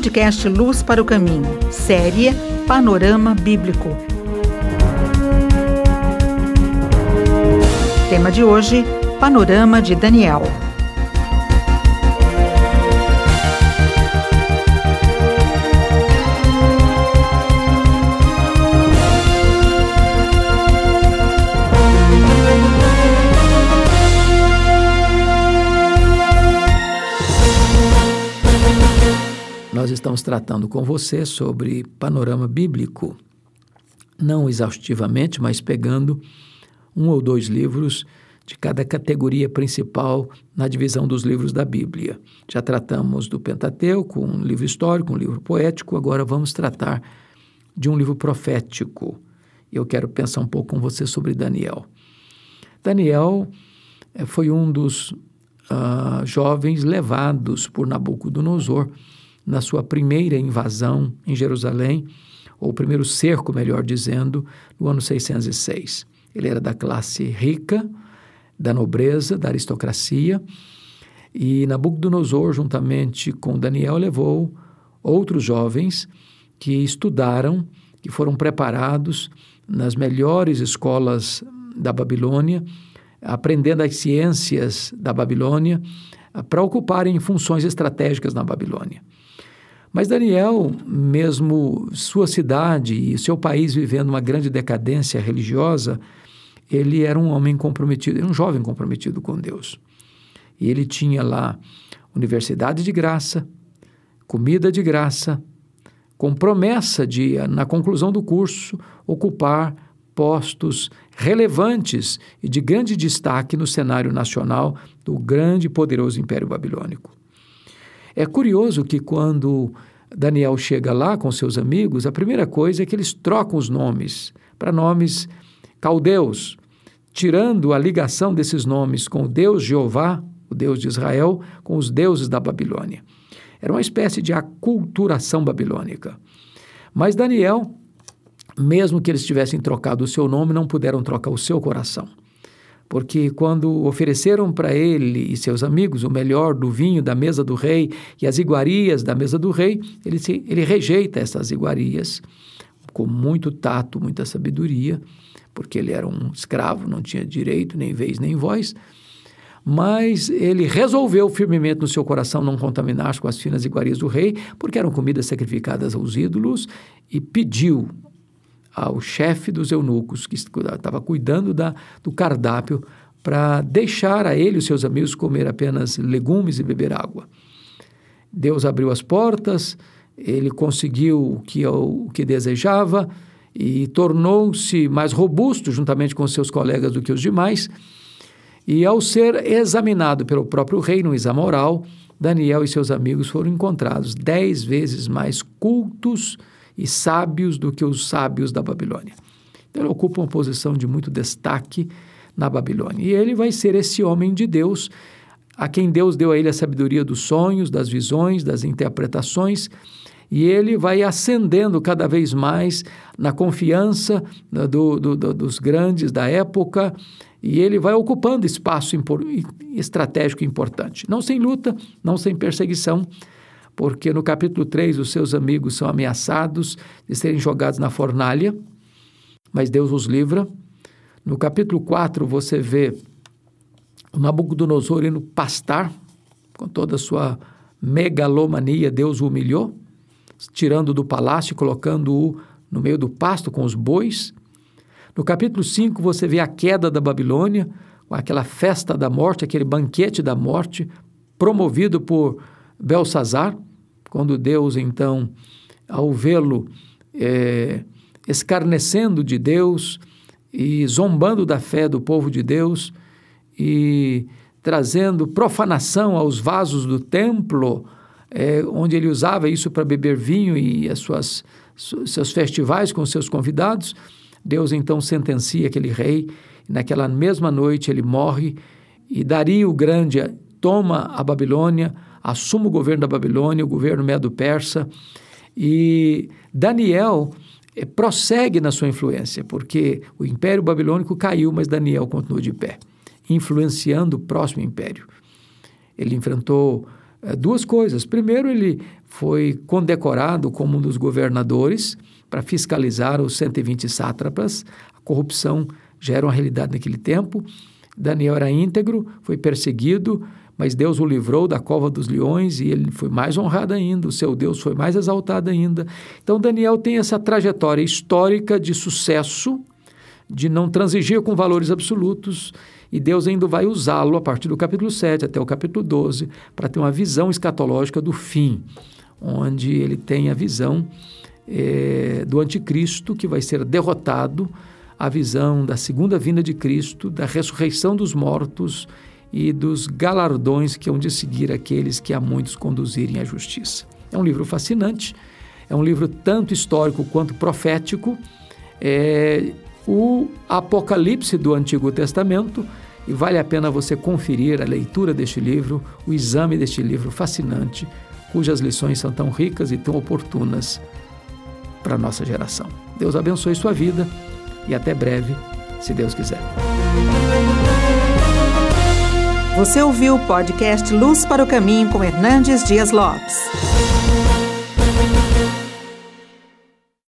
Podcast Luz para o Caminho, série Panorama Bíblico. Tema de hoje: Panorama de Daniel. Nós estamos tratando com você sobre panorama bíblico, não exaustivamente, mas pegando um ou dois livros de cada categoria principal na divisão dos livros da Bíblia. Já tratamos do Pentateuco, um livro histórico, um livro poético, agora vamos tratar de um livro profético. Eu quero pensar um pouco com você sobre Daniel. Daniel eh, foi um dos uh, jovens levados por Nabucodonosor na sua primeira invasão em Jerusalém, ou primeiro cerco, melhor dizendo, no ano 606. Ele era da classe rica, da nobreza, da aristocracia, e Nabucodonosor, juntamente com Daniel, levou outros jovens que estudaram, que foram preparados nas melhores escolas da Babilônia, aprendendo as ciências da Babilônia, para ocuparem funções estratégicas na Babilônia. Mas Daniel, mesmo sua cidade e seu país vivendo uma grande decadência religiosa, ele era um homem comprometido, um jovem comprometido com Deus. E ele tinha lá universidade de graça, comida de graça, com promessa de, na conclusão do curso, ocupar postos relevantes e de grande destaque no cenário nacional do grande e poderoso Império Babilônico. É curioso que quando Daniel chega lá com seus amigos, a primeira coisa é que eles trocam os nomes para nomes caldeus, tirando a ligação desses nomes com o Deus Jeová, o Deus de Israel, com os deuses da Babilônia. Era uma espécie de aculturação babilônica. Mas Daniel, mesmo que eles tivessem trocado o seu nome, não puderam trocar o seu coração. Porque quando ofereceram para ele e seus amigos o melhor do vinho da mesa do rei e as iguarias da mesa do rei, ele, se, ele rejeita essas iguarias com muito tato, muita sabedoria, porque ele era um escravo, não tinha direito, nem vez, nem voz, mas ele resolveu firmemente no seu coração não contaminar-se com as finas iguarias do rei, porque eram comidas sacrificadas aos ídolos, e pediu ao chefe dos eunucos, que estava cuidando da, do cardápio, para deixar a ele e os seus amigos comer apenas legumes e beber água. Deus abriu as portas, ele conseguiu o que, o que desejava e tornou-se mais robusto juntamente com seus colegas do que os demais. E ao ser examinado pelo próprio rei no exame oral, Daniel e seus amigos foram encontrados dez vezes mais cultos e sábios do que os sábios da Babilônia. Então, ele ocupa uma posição de muito destaque na Babilônia. E ele vai ser esse homem de Deus, a quem Deus deu a ele a sabedoria dos sonhos, das visões, das interpretações, e ele vai ascendendo cada vez mais na confiança né, do, do, do, dos grandes da época, e ele vai ocupando espaço impor, estratégico importante. Não sem luta, não sem perseguição, porque no capítulo 3 os seus amigos são ameaçados de serem jogados na fornalha, mas Deus os livra. No capítulo 4 você vê Nabucodonosor indo pastar, com toda a sua megalomania, Deus o humilhou, tirando do palácio e colocando-o no meio do pasto com os bois. No capítulo 5 você vê a queda da Babilônia, com aquela festa da morte, aquele banquete da morte, promovido por Belsazar, quando Deus, então, ao vê-lo é, escarnecendo de Deus e zombando da fé do povo de Deus e trazendo profanação aos vasos do templo, é, onde ele usava isso para beber vinho e as suas seus festivais com seus convidados, Deus então sentencia aquele rei. Naquela mesma noite ele morre e Dario Grande toma a Babilônia, assume o governo da Babilônia, o governo medo-persa, e Daniel eh, prossegue na sua influência, porque o Império Babilônico caiu, mas Daniel continuou de pé, influenciando o próximo império. Ele enfrentou é, duas coisas. Primeiro, ele foi condecorado como um dos governadores para fiscalizar os 120 sátrapas. A corrupção já era uma realidade naquele tempo. Daniel era íntegro, foi perseguido, mas Deus o livrou da cova dos leões e ele foi mais honrado ainda, o seu Deus foi mais exaltado ainda. Então, Daniel tem essa trajetória histórica de sucesso, de não transigir com valores absolutos, e Deus ainda vai usá-lo a partir do capítulo 7 até o capítulo 12 para ter uma visão escatológica do fim, onde ele tem a visão é, do anticristo que vai ser derrotado, a visão da segunda vinda de Cristo, da ressurreição dos mortos e dos galardões que hão de seguir aqueles que a muitos conduzirem à justiça. É um livro fascinante, é um livro tanto histórico quanto profético. É, o Apocalipse do Antigo Testamento e vale a pena você conferir a leitura deste livro, o exame deste livro fascinante, cujas lições são tão ricas e tão oportunas para a nossa geração. Deus abençoe sua vida e até breve, se Deus quiser. Você ouviu o podcast Luz para o Caminho com Hernandes Dias Lopes.